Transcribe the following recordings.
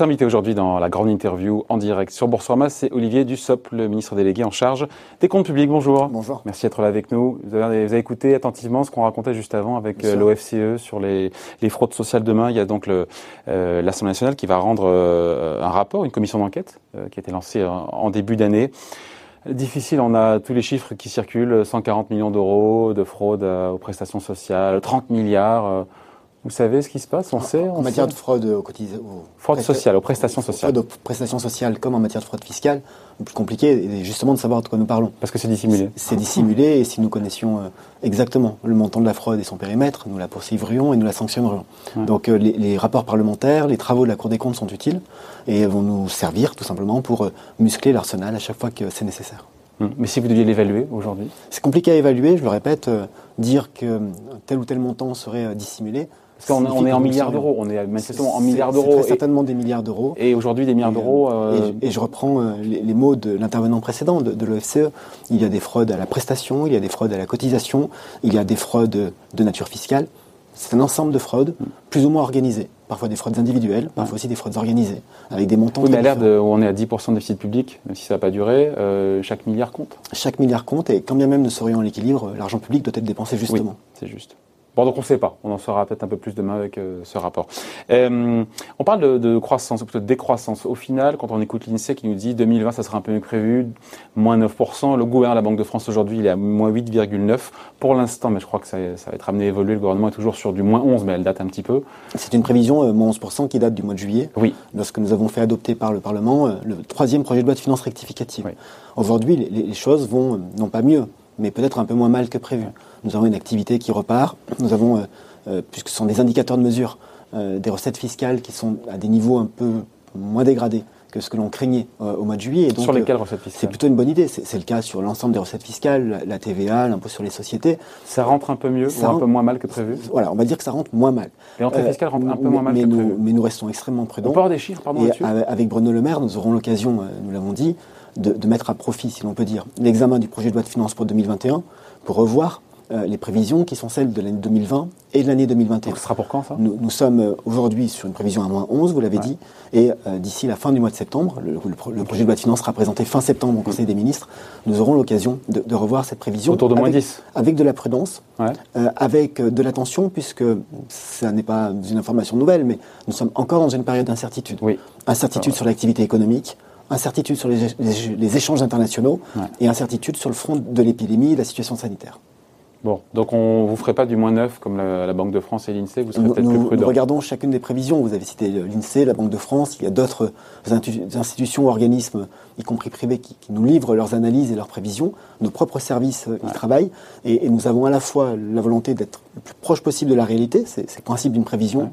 Invité aujourd'hui dans la grande interview en direct sur Boursorama, c'est Olivier Dussopt, le ministre délégué en charge des comptes publics. Bonjour. Bonjour. Merci d'être là avec nous. Vous avez, vous avez écouté attentivement ce qu'on racontait juste avant avec euh, l'OFCE sur les, les, fraudes sociales demain. Il y a donc euh, l'Assemblée nationale qui va rendre euh, un rapport, une commission d'enquête euh, qui a été lancée en début d'année. Difficile, on a tous les chiffres qui circulent, 140 millions d'euros de fraude aux prestations sociales, 30 milliards. Vous savez ce qui se passe On sait En matière de fraude aux, fraude sociale, aux prestations sociales. Fraude aux prestations sociales comme en matière de fraude fiscale, le plus compliqué est justement de savoir de quoi nous parlons. Parce que c'est dissimulé. C'est dissimulé et si nous connaissions euh, exactement le montant de la fraude et son périmètre, nous la poursuivrions et nous la sanctionnerions. Donc euh, les, les, rapports parlementaires, les travaux de la Cour des comptes sont utiles et vont nous servir tout simplement pour euh, muscler l'arsenal à chaque fois que c'est nécessaire. Hum. Mais si vous deviez l'évaluer aujourd'hui? C'est compliqué à évaluer, je le répète, dire que tel ou tel montant serait dissimulé, parce qu'on on est en milliards d'euros, on est manifestement en milliards d'euros. Certainement des milliards d'euros. Et aujourd'hui, des milliards d'euros. Euh, et, je reprends euh, les, mots de l'intervenant précédent de, l'OFCE. Il y a des fraudes à la prestation, il y a des fraudes à la cotisation, il y a des fraudes de nature fiscale. C'est un ensemble de fraudes, plus ou moins organisées. Parfois des fraudes individuelles, parfois aussi des fraudes organisées, avec des montants. Oui, mais à l'ère où on est à 10% de déficit public, même si ça n'a pas duré, euh, chaque milliard compte. Chaque milliard compte, et quand bien même nous serions en l'équilibre, l'argent public doit être dépensé justement. Oui, c'est juste. Bon, donc on ne sait pas. On en saura peut-être un peu plus demain avec euh, ce rapport. Euh, on parle de, de, croissance, ou plutôt de décroissance. Au final, quand on écoute l'INSEE qui nous dit 2020, ça sera un peu mieux prévu, moins 9%. Le gouvernement, la Banque de France aujourd'hui, il est à moins 8,9%. Pour l'instant, mais je crois que ça, ça, va être amené à évoluer. Le gouvernement est toujours sur du moins 11, mais elle date un petit peu. C'est une prévision, euh, moins 11%, qui date du mois de juillet. Oui. Lorsque nous avons fait adopter par le Parlement le troisième projet de loi de finances rectificative. Oui. Aujourd'hui, les, les, choses vont, non pas mieux, mais peut-être un peu moins mal que prévu. Nous avons une activité qui repart. Nous avons euh, puisque ce sont des indicateurs de mesure euh, des recettes fiscales qui sont à des niveaux un peu moins dégradés que ce que l'on craignait euh, au mois de juillet. sur lesquelles recettes fiscales C'est plutôt une bonne idée. C'est le cas sur l'ensemble des recettes fiscales, la, TVA, l'impôt sur les sociétés. Ça rentre un peu mieux ou un peu moins mal que prévu? Voilà, on va dire que ça rentre moins mal. Les rentrées fiscales rentrent un peu moins mal mais que nous, prévu. Mais nous restons extrêmement prudents. On peut avoir des chiffres, pardon, Et avec Bruno Le Maire, nous aurons l'occasion, nous l'avons dit, de, de mettre à profit, si l'on peut dire, l'examen du projet de loi de finances pour 2021 pour revoir euh, les prévisions qui sont celles de l'année 2020 et de l'année 2021. Donc ce sera pour quand ça? Nous, nous, sommes euh, aujourd'hui sur une prévision à moins 11, vous l'avez ouais. dit, et euh, d'ici la fin du mois de septembre, le, le, le, projet de loi de finances sera présenté fin septembre au Conseil des ministres, nous aurons l'occasion de, de, revoir cette prévision. Autour de moins avec, 10 Avec de la prudence, ouais. euh, avec de l'attention, puisque ça n'est pas une information nouvelle, mais nous sommes encore dans une période d'incertitude. Oui. Incertitude sur l'activité économique, incertitude sur les, les, les échanges internationaux ouais. et incertitude sur le front de l'épidémie et de la situation sanitaire. Bon, donc on vous ferait pas du moins neuf comme la, la Banque de France et l'INSEE, vous serez peut-être plus prudent. Nous regardons chacune des prévisions. Vous avez cité l'INSEE, la Banque de France. Il y a d'autres institutions, organismes, y compris privés, qui, qui, nous livrent leurs analyses et leurs prévisions. Nos propres services euh, y ouais. travaillent. Et, et, nous avons à la fois la volonté d'être le plus proche possible de la réalité, c'est le principe d'une prévision, ouais.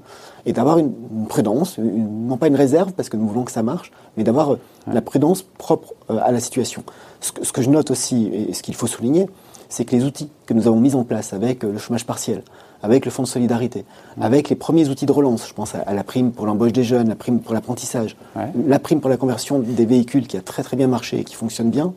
et d'avoir une, une, prudence, une, non pas une réserve, parce que nous voulons que ça marche, mais d'avoir ouais. la prudence propre euh, à la situation. Ce que, ce que je note aussi, et ce qu'il faut souligner, c'est que les outils que nous avons mis en place avec euh, le chômage partiel, avec le fonds de solidarité, mmh. avec les premiers outils de relance, je pense à, à la prime pour l'embauche des jeunes, la prime pour l'apprentissage, ouais. la prime pour la conversion des véhicules qui a très très bien marché et qui fonctionne bien,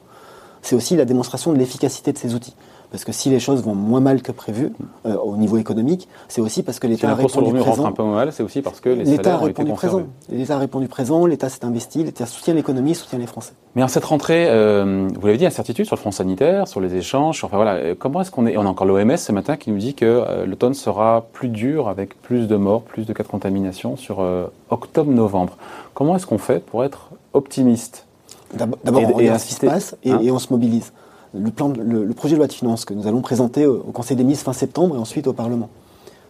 c'est aussi la démonstration de l'efficacité de ces outils. Parce que si les choses vont moins mal que prévu euh, au niveau économique, c'est aussi parce que l'État si a répondu présent. rentre un peu mal, c'est aussi parce que l'État a répondu présent. L'État a répondu présent, l'État s'est investi, l'État soutient l'économie, soutient les Français. Mais en cette rentrée, euh, vous l'avez dit, incertitude sur le front sanitaire, sur les échanges. Sur, enfin voilà, euh, comment est-ce qu'on est On a encore l'OMS ce matin qui nous dit que euh, l'automne sera plus dur, avec plus de morts, plus de cas de contamination sur octobre-novembre. Comment est-ce qu'on fait pour être optimiste? D'abord, on regarde ce qui se passe et, hein? et on se mobilise le, plan le, le, projet de loi de finances que nous allons présenter au, au, Conseil des ministres fin septembre et ensuite au Parlement.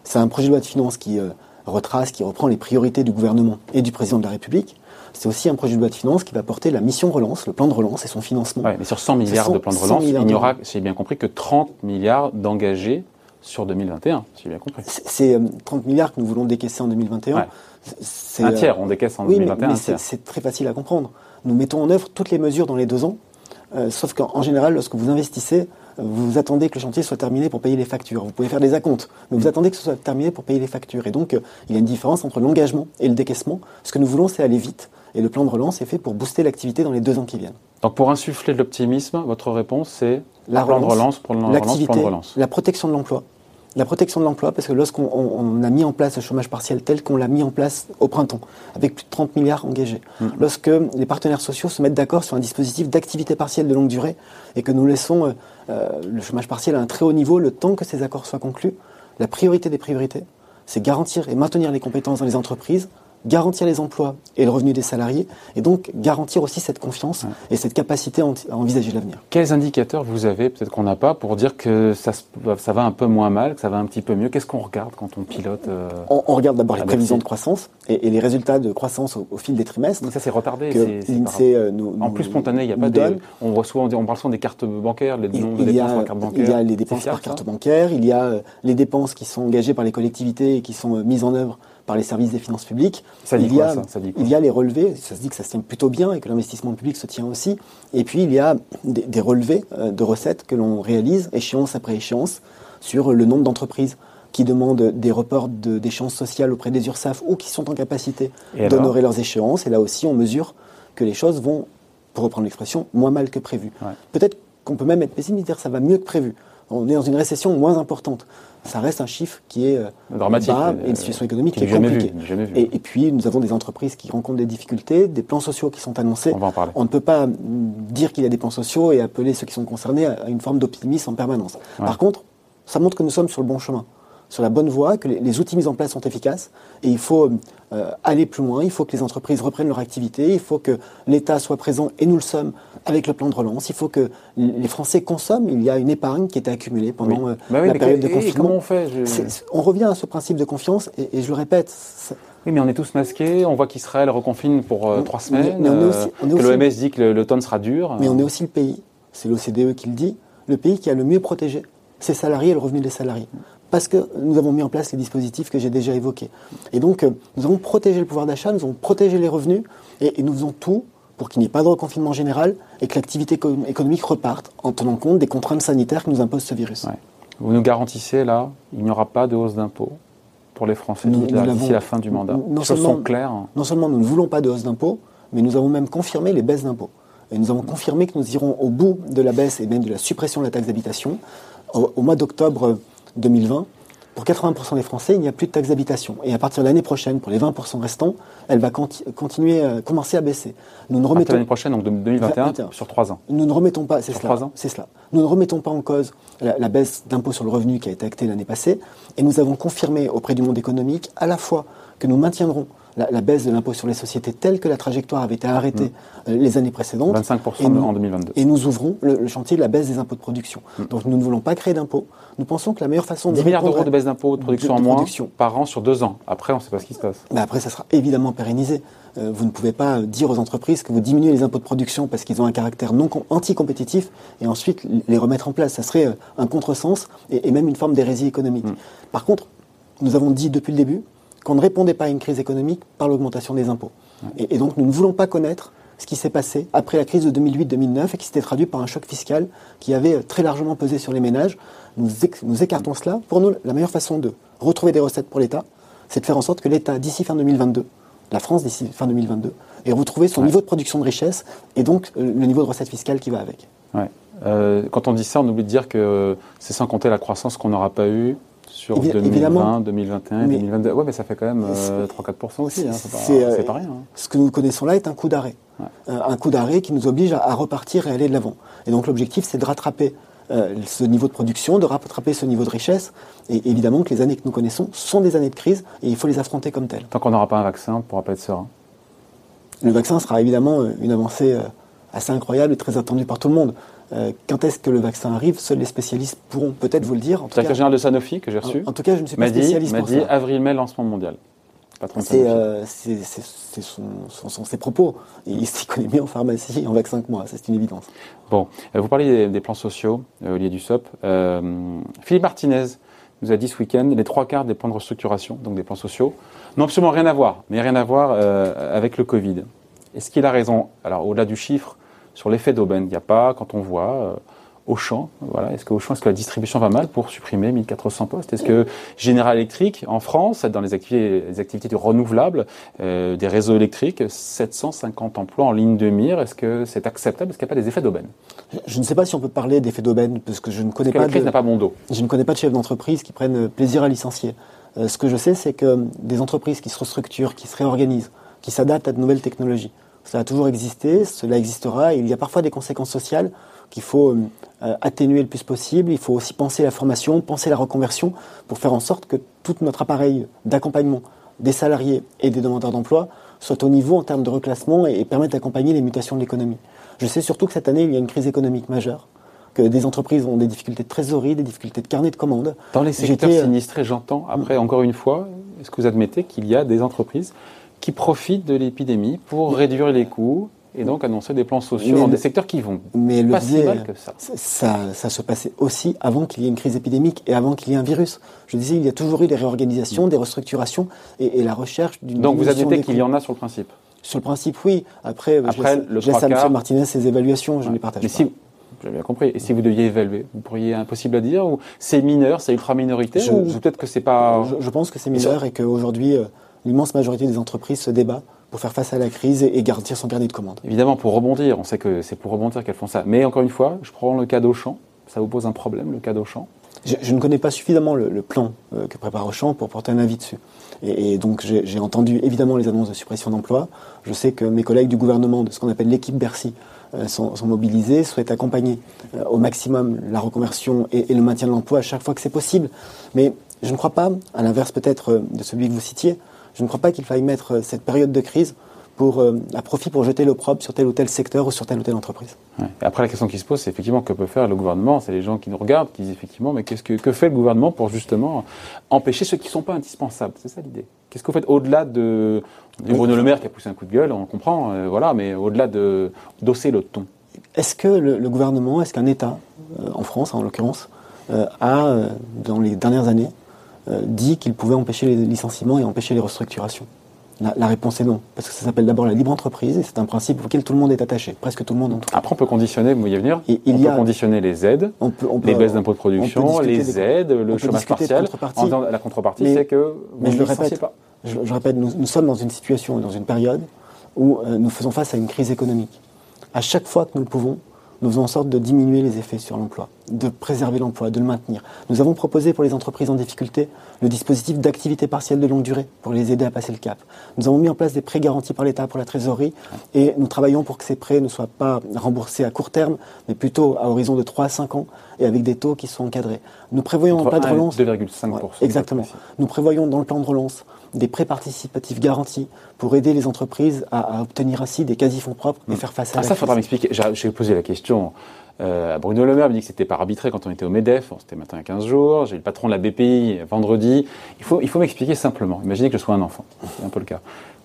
C'est un projet de loi de finances qui euh, retrace, qui reprend les priorités du gouvernement et du président de la République. C'est aussi un projet de loi de finances qui va porter la mission relance, le plan de relance et son financement. Ouais, mais sur 100 milliards 100, de plan de relance, il n'y aura, si j'ai bien compris, que 30 milliards d'engagés sur 2021, si j'ai bien compris. C'est euh, 30 milliards que nous voulons décaisser en 2021. Ouais. Un tiers, on décaisse en oui, 2021. Mais, mais c'est très facile à comprendre. Nous mettons en œuvre toutes les mesures dans les deux ans euh, sauf qu'en général, lorsque vous investissez, euh, vous attendez que le chantier soit terminé pour payer les factures. Vous pouvez faire des acomptes, mais vous attendez que ce soit terminé pour payer les factures. Et donc, euh, il y a une différence entre l'engagement et le décaissement. Ce que nous voulons, c'est aller vite. Et le plan de relance est fait pour booster l'activité dans les deux ans qui viennent. Donc, pour insuffler de l'optimisme, votre réponse, c'est la plan relance, de relance, plan de relance, plan de relance. La protection de l'emploi. La protection de l'emploi, parce que lorsqu'on a mis en place le chômage partiel tel qu'on l'a mis en place au printemps, avec plus de 30 milliards engagés, mm. lorsque les partenaires sociaux se mettent d'accord sur un dispositif d'activité partielle de longue durée et que nous laissons euh, euh, le chômage partiel à un très haut niveau le temps que ces accords soient conclus, la priorité des priorités, c'est garantir et maintenir les compétences dans les entreprises, garantir les emplois et le revenu des salariés, et donc garantir aussi cette confiance et cette capacité à envisager l'avenir. Quels indicateurs vous avez, peut-être qu'on n'a pas, pour dire que ça, ça, va un peu moins mal, que ça va un petit peu mieux? Qu'est-ce qu'on regarde quand on pilote euh, on, regarde d'abord les prévisions de croissance et, les résultats de croissance au, fil des trimestres. Donc ça c'est retardé. C'est, euh, en plus spontané, il n'y a pas de... On, reçoit, on parle souvent des cartes bancaires, les dépenses par carte bancaire. Il y a les dépenses par carte bancaire, il y a euh, les dépenses qui sont engagées par les collectivités et qui sont mises en œuvre par les services des finances publiques. Ça dit il, y a, ça, il y a les relevés, ça se dit que ça se tient plutôt bien et que l'investissement public se tient aussi. Et puis il y a des, relevés euh, de recettes que l'on réalise échéance après échéance sur le nombre d'entreprises qui demandent des reports d'échéances sociales auprès des URSAF ou qui sont en capacité d'honorer leurs échéances. Et là aussi, on mesure que les choses vont, pour reprendre l'expression, moins mal que prévu. Peut-être qu'on peut même être pessimiste et dire que ça va mieux que prévu. On est dans une récession moins importante ça reste un chiffre qui est euh, dramatique bas et une situation économique qui, est compliquée. Et, puis nous avons des entreprises qui rencontrent des difficultés, des plans sociaux qui sont annoncés. On va en parler. On ne peut pas dire qu'il y a des plans sociaux et appeler ceux qui sont concernés à une forme d'optimisme en permanence. Par contre, ça montre que nous sommes sur le bon chemin sur la bonne voie, que les, outils mis en place sont efficaces et il faut euh, aller plus loin, il faut que les entreprises reprennent leur activité, il faut que l'État soit présent et nous le sommes avec le plan de relance, il faut que les Français consomment, il y a une épargne qui était accumulée pendant euh, bah la période de confinement. Comment on fait On revient à ce principe de confiance et, je le répète. Oui, mais on est tous masqués. On voit qu'Israël reconfine pour euh, trois semaines. Mais, que l'OMS dit que l'automne sera dur. Mais on est aussi le pays, c'est l'OCDE qui le dit, le pays qui a le mieux protégé ses salariés et le revenu des salariés parce que nous avons mis en place les dispositifs que j'ai déjà évoqués. Et donc, euh, nous avons protégé le pouvoir d'achat, nous avons protégé les revenus, et, nous faisons tout pour qu'il n'y ait pas de reconfinement général et que l'activité économique reparte en tenant compte des contraintes sanitaires que nous impose ce virus. Vous nous garantissez, là, il n'y aura pas de hausse d'impôts pour les Français d'ici la fin du mandat non seulement, sont claires. Non seulement nous ne voulons pas de hausse d'impôts, mais nous avons même confirmé les baisses d'impôts. Et nous avons confirmé que nous irons au bout de la baisse et même de la suppression de la taxe d'habitation. au mois d'octobre 2020, pour 80% des Français, il n'y a plus de taxe d'habitation. Et à partir de l'année prochaine, pour les 20% restants, elle va continuer, à commencer à baisser. Nous ne remettons l'année prochaine, donc 2021, sur 3 ans. Nous ne remettons pas, c'est cela, c'est cela. Nous ne remettons pas en cause la, baisse d'impôt sur le revenu qui a été actée l'année passée, et nous avons confirmé auprès du monde économique à la fois que nous maintiendrons la, baisse de l'impôt sur les sociétés telle que la trajectoire avait été arrêtée mm. euh, les années précédentes. 25% en 2022. Et nous ouvrons le, chantier de la baisse des impôts de production. Mm. Donc nous ne voulons pas créer d'impôts. Nous pensons que la meilleure façon de... 10 milliards d'euros de baisse d'impôts de production en moins par an sur deux ans. Après, on ne sait pas ce qui se passe. Mais après, ça sera évidemment pérennisé. Euh, vous ne pouvez pas dire aux entreprises que vous diminuez les impôts de production parce qu'ils ont un caractère non anti-compétitif et ensuite les remettre en place. Ça serait euh, un contresens et, même une forme d'hérésie économique. Mm. Par contre, nous avons dit depuis le début qu'on ne répondait pas à une crise économique par l'augmentation des impôts. Et, donc nous ne voulons pas connaître ce qui s'est passé après la crise de 2008-2009 et qui s'était traduit par un choc fiscal qui avait très largement pesé sur les ménages. Nous, nous écartons cela. Pour nous, la meilleure façon de retrouver des recettes pour l'État, c'est de faire en sorte que l'État, d'ici fin 2022, la France d'ici fin 2022, ait retrouvé son niveau de production de richesse et donc euh, le niveau de recettes fiscales qui va avec. Euh, quand on dit ça, on oublie de dire que c'est sans compter la croissance qu'on n'aura pas eue sur 2020, 2021 2022. Ouais, mais ça fait quand même 3-4% euh, aussi. Hein, euh, c'est pas, rien. Hein. Ce que nous connaissons là est un coup d'arrêt. Euh, un coup d'arrêt qui nous oblige à, repartir et aller de l'avant. Et donc l'objectif, c'est de rattraper ce niveau de production, de rattraper ce niveau de richesse. Et évidemment que les années que nous connaissons sont des années de crise et il faut les affronter comme telles. Tant qu'on n'aura pas un vaccin, on ne pourra pas être serein. Le vaccin sera évidemment une avancée assez incroyable et très attendue par tout le monde. Euh, quand est-ce que le vaccin arrive Seuls les spécialistes pourront peut-être vous le dire. Le directeur général de Sanofi que j'ai reçu. En, tout cas, je ne suis pas spécialiste m'a dit avril-mai lancement mondial. C'est euh, son, ses propos. Il s'y connaît mieux en pharmacie en vaccin que moi, c'est une évidence. Bon, euh, vous parlez des, plans sociaux, euh, Olivier Dussopt. Philippe Martinez nous a dit ce week-end les trois quarts des plans de restructuration, donc des plans sociaux, n'ont absolument rien à voir, mais rien à voir avec le Covid. Est-ce qu'il a raison? Alors, au-delà du chiffre, sur l'effet d'aubaine. Il n'y a pas, quand on voit, euh, Auchan, voilà. Est-ce que Auchan, est-ce que la distribution va mal pour supprimer 1400 postes? Est-ce que General Electric, en France, dans les activités, les activités du renouvelable, euh, des réseaux électriques, 750 emplois en ligne de mire, est-ce que c'est acceptable? Est-ce qu'il n'y a pas des effets d'aubaine? Je ne sais pas si on peut parler d'effets d'aubaine, parce que je ne connais pas. La crise n'a pas bon dos. Je ne connais pas de chefs d'entreprise qui prennent plaisir à licencier. Euh, ce que je sais, c'est que des entreprises qui se restructurent, qui se réorganisent, qui s'adaptent à de nouvelles technologies, cela a toujours existé, cela existera. Et il y a parfois des conséquences sociales qu'il faut euh, atténuer le plus possible. Il faut aussi penser la formation, penser la reconversion pour faire en sorte que tout notre appareil d'accompagnement des salariés et des demandeurs d'emploi soit au niveau en termes de reclassement et, permette d'accompagner les mutations de l'économie. Je sais surtout que cette année, il y a une crise économique majeure que des entreprises ont des difficultés de trésorerie, des difficultés de carnet de commandes. Dans les secteurs euh, sinistrés, j'entends, après, encore une fois, est-ce que vous admettez qu'il y a des entreprises qui profitent de l'épidémie pour réduire les coûts et donc annoncer des plans sociaux dans des secteurs qui vont mais pas si mal que ça. ça. Ça se passait aussi avant qu'il y ait une crise épidémique et avant qu'il y ait un virus. Je disais, il y a toujours eu des réorganisations, des restructurations et, la recherche d'une. Donc vous admettez qu'il y en a sur le principe Sur le principe, oui. Après, Après je laisse, à M. Martinez ses évaluations, je ne les partage pas. J'ai bien compris. Et si vous deviez évaluer, vous pourriez impossible à dire ou c'est mineur, c'est ultra minorité ou peut-être que c'est pas. Je, pense que c'est mineur et qu'aujourd'hui euh, l'immense majorité des entreprises se débat pour faire face à la crise et garantir son carnet de commandes. Évidemment, pour rebondir, on sait que c'est pour rebondir qu'elles font ça. Mais encore une fois, je prends le cas d'Auchan. Ça vous pose un problème, le cas d'Auchan? Je, je, ne connais pas suffisamment le, plan euh, que prépare Auchan pour porter un avis dessus. Et, donc j'ai entendu évidemment les annonces de suppression d'emplois. Je sais que mes collègues du gouvernement, de ce qu'on appelle l'équipe Bercy, euh, sont, mobilisés, souhaitent accompagner euh, au maximum la reconversion et, et le maintien de l'emploi à chaque fois que c'est possible. Mais je ne crois pas, à l'inverse peut-être de celui que vous citiez, je ne crois pas qu'il faille mettre euh, cette période de crise pour, euh, à profit pour jeter l'opprobre sur tel ou tel secteur ou sur telle ou telle entreprise. Après, la question qui se pose, c'est effectivement que peut faire le gouvernement? C'est les gens qui nous regardent, qui disent effectivement, mais qu'est-ce que, que fait le gouvernement pour justement empêcher ceux qui ne sont pas indispensables? C'est ça l'idée. Qu'est-ce que vous faites au-delà de, Bruno Le Maire qui a poussé un coup de gueule, on comprend, euh, voilà, mais au-delà de d'osser le ton Est-ce que le, gouvernement, est-ce qu'un État, en France en l'occurrence, a, dans les dernières années, dit qu'il pouvait empêcher les licenciements et empêcher les restructurations la, réponse est non, parce que ça s'appelle d'abord la libre entreprise et c'est un principe auquel tout le monde est attaché, presque tout le monde en tout cas. Après, on peut conditionner, vous voyez venir, on peut conditionner les aides, on peut, les baisses d'impôts de production, les aides, le chômage partiel. la contrepartie, c'est que vous ne licenciez pas. Je, répète, nous, sommes dans une situation, dans une période où euh, nous faisons face à une crise économique. À chaque fois que nous le pouvons, nous faisons en sorte de diminuer les effets sur l'emploi, de préserver l'emploi, de le maintenir. Nous avons proposé pour les entreprises en difficulté le dispositif d'activité partielle de longue durée pour les aider à passer le cap. Nous avons mis en place des prêts garantis par l'État pour la trésorerie et nous travaillons pour que ces prêts ne soient pas remboursés à court terme, mais plutôt à horizon de 3 à 5 ans et avec des taux qui sont encadrés. Nous prévoyons un plan de relance. 2,5%. exactement. Nous prévoyons dans le plan de relance des prêts participatifs garantis pour aider les entreprises à, obtenir ainsi des quasi-fonds propres et mm. faire face à ah, ça, il faudra m'expliquer. J'ai posé la question euh, à Bruno Le Maire, me dit que c'était pas arbitré quand on était au MEDEF, c'était maintenant il y a 15 jours, j'ai le patron de la BPI vendredi. Il faut, il faut m'expliquer simplement. Imaginez que je sois un enfant, c'est un peu le cas.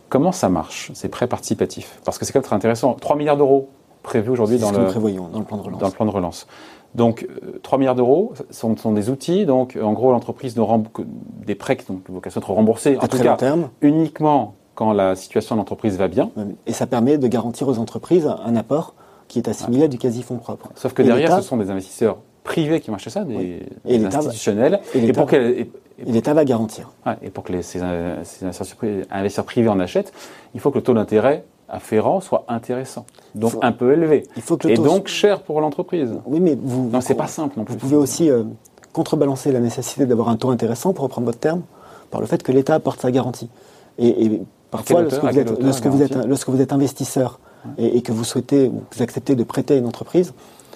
Comment ça marche, ces prêts participatifs? Parce que c'est quand même très intéressant. 3 milliards d'euros prévus aujourd'hui dans, le, dans le plan de relance. Dans le plan de relance. Donc, 3 euh, milliards d'euros sont, sont, des outils. Donc, en gros, l'entreprise ne des prêts qui ont vocation à être remboursés, en tout cas, terme. uniquement quand la situation de l'entreprise va bien. Et ça permet de garantir aux entreprises un apport qui est assimilé à du quasi-fonds propre. Sauf que derrière, ce sont des investisseurs privés qui marchent ça, des, institutionnels. Et, pour l'État va garantir. et pour que les, ces, investisseurs privés en achètent, il faut que le taux d'intérêt afférent soit intéressant, donc un peu élevé, il faut que et donc cher pour l'entreprise. Oui, mais vous. Non, c'est pas simple non plus. Vous pouvez aussi euh, contrebalancer la nécessité d'avoir un taux intéressant, pour reprendre votre terme, par le fait que l'État apporte sa garantie. Et, parfois, lorsque vous, êtes, lorsque, vous êtes, lorsque vous êtes investisseur et, que vous souhaitez ou que vous acceptez de prêter à une entreprise,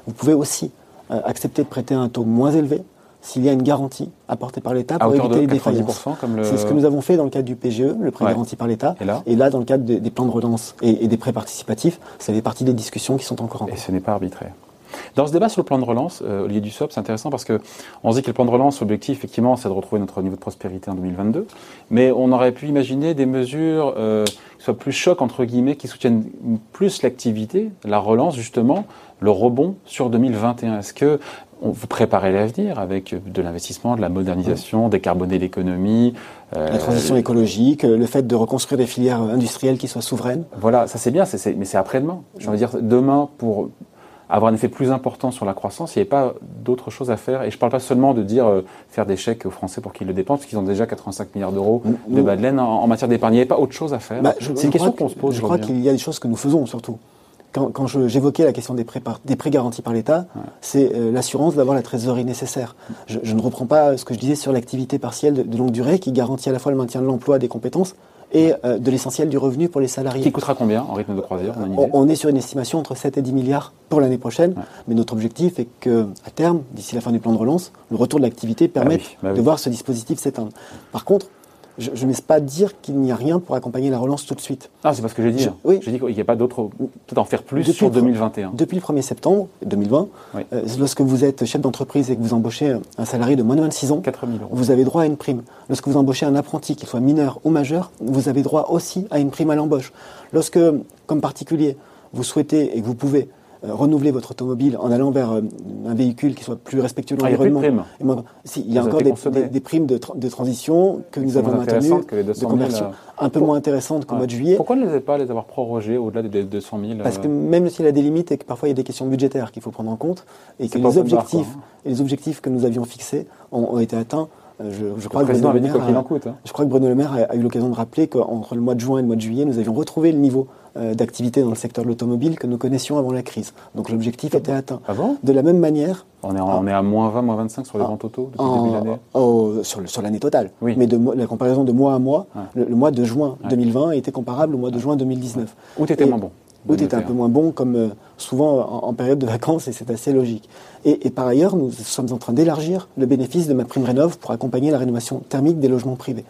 vous pouvez aussi euh, accepter de prêter à un taux moins élevé s'il y a une garantie apportée par l'État pour éviter les défaillances. C'est ce que nous avons fait dans le cadre du PGE, le prêt garanti par l'État. Et là, dans le cadre des, plans de relance et, des prêts participatifs, ça fait partie des discussions qui sont encore en cours. Et ce n'est pas arbitraire. Dans ce débat sur le plan de relance, euh, Olivier Dussopt, c'est intéressant parce que on dit que le plan de relance, l'objectif, effectivement, c'est de retrouver notre niveau de prospérité en 2022. Mais on aurait pu imaginer des mesures euh, qui soient plus chocs, entre guillemets, qui soutiennent plus l'activité, la relance, justement, le rebond sur 2021. Est-ce que vous préparez l'avenir avec de l'investissement, de la modernisation, décarboner l'économie. Euh, la transition écologique, le fait de reconstruire des filières industrielles qui soient souveraines? Voilà, ça c'est bien, mais c'est après-demain. Je veux dire, demain, pour avoir un effet plus important sur la croissance, il n'y avait pas d'autre chose à faire. Et je ne parle pas seulement de dire euh, faire des chèques aux Français pour qu'ils le dépensent, parce qu'ils ont déjà 85 milliards d'euros de bas de laine en, matière d'épargne. Il n'y avait pas autre chose à faire. Bah, c'est une question qu'on se pose. Je crois qu'il y a des choses que nous faisons surtout. Quand, quand j'évoquais la question des prêts, des prêts garantis par l'État, c'est euh, l'assurance d'avoir la trésorerie nécessaire. Je, je, ne reprends pas ce que je disais sur l'activité partielle de, de longue durée qui garantit à la fois le maintien de l'emploi, des compétences, et euh, de l'essentiel du revenu pour les salariés. Qui coûtera combien en rythme de croisière on, est sur une estimation entre 7 et 10 milliards pour l'année prochaine, mais notre objectif est que, à terme, d'ici la fin du plan de relance, le retour de l'activité permette ah bah de voir ce dispositif s'éteindre. Par contre, je, je n'ose pas dire qu'il n'y a rien pour accompagner la relance tout de suite. Ah, c'est parce que j'ai dit. oui. J'ai dit qu'il n'y a pas d'autre. Peut-être en faire plus sur 2021. Depuis le 1er septembre 2020, euh, lorsque vous êtes chef d'entreprise et que vous embauchez un salarié de moins de 26 ans, 4 000 euros. vous avez droit à une prime. Lorsque vous embauchez un apprenti, qu'il soit mineur ou majeur, vous avez droit aussi à une prime à l'embauche. Lorsque, comme particulier, vous souhaitez et que vous pouvez renouveler votre automobile en allant vers euh, un véhicule qui soit plus respectueux de l'environnement. Ah, il y a, si, il y a encore des, primes de, de, transition que nous avons maintenues, de conversion, euh, un peu moins intéressantes qu'au mois de juillet. Pourquoi ne les pas les avoir prorogées au-delà des 200 000 Parce que même s'il y a des limites et que parfois il y a des questions budgétaires qu'il faut prendre en compte et que les objectifs, hein. et les objectifs que nous avions fixés ont, été atteints. Je, crois que Bruno Le Maire a, hein. je crois que Bruno Le Maire a, eu l'occasion de rappeler qu'entre le mois de juin et le mois de juillet, nous avions retrouvé le niveau euh, d'activité dans le secteur de l'automobile que nous connaissions avant la crise. Donc l'objectif était atteint. Ah de la même manière. On est, on est à moins 20, moins 25 sur les ventes auto depuis le début de l'année? Sur, sur l'année totale. Oui. Mais de, la comparaison de mois à mois, le, mois de juin 2020 était comparable au mois de juin 2019. Où était moins bon Où était un peu moins bon, comme euh, souvent en, période de vacances, et c'est assez logique. Et, et, par ailleurs, nous sommes en train d'élargir le bénéfice de ma prime rénov pour accompagner la rénovation thermique des logements privés,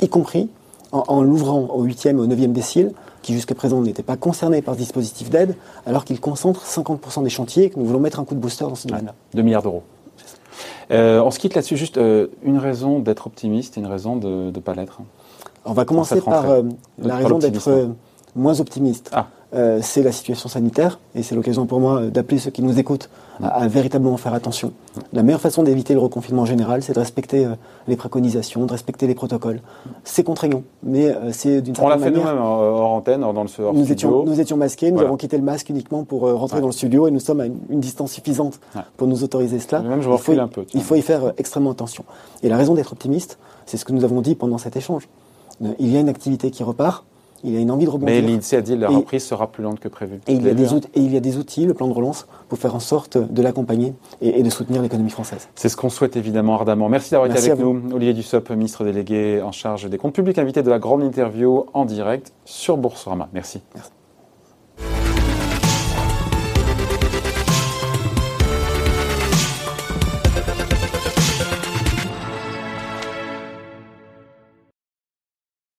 y compris en, en l'ouvrant au 8e et au 9e décile qui jusqu'à présent n'étaient pas concernés par ce dispositif d'aide, alors qu'ils concentrent 50% des chantiers et que nous voulons mettre un coup de booster dans ce domaine-là. 2 milliards d'euros. Euh, on se quitte là-dessus, juste euh, une raison d'être optimiste et une raison de ne pas l'être. On va commencer par euh, la raison d'être moins optimiste. Ah. Euh, c'est la situation sanitaire, et c'est l'occasion pour moi d'appeler ceux qui nous écoutent à, véritablement faire attention. La meilleure façon d'éviter le reconfinement général, c'est de respecter euh, les préconisations, de respecter les protocoles. C'est contraignant, mais euh, c'est d'une certaine manière... On l'a fait nous-mêmes hors antenne, dans le hors nous studio. Étions, nous étions masqués, nous avons quitté le masque uniquement pour rentrer dans le studio, et nous sommes à une, distance suffisante pour nous autoriser cela. Même je il, faut, un peu, il faut y faire extrêmement attention. Et la raison d'être optimiste, c'est ce que nous avons dit pendant cet échange. Il y a une activité qui repart, il a une envie de rebondir. Mais l'INSEE a dit que la reprise sera plus lente que prévu. Et il, y a des outils, et il y a des outils, le plan de relance, pour faire en sorte de l'accompagner et, de soutenir l'économie française. C'est ce qu'on souhaite évidemment ardemment. Merci d'avoir été avec nous. Olivier Dussopt, ministre délégué en charge des comptes publics, invité de la grande interview en direct sur Boursorama. Merci. Merci.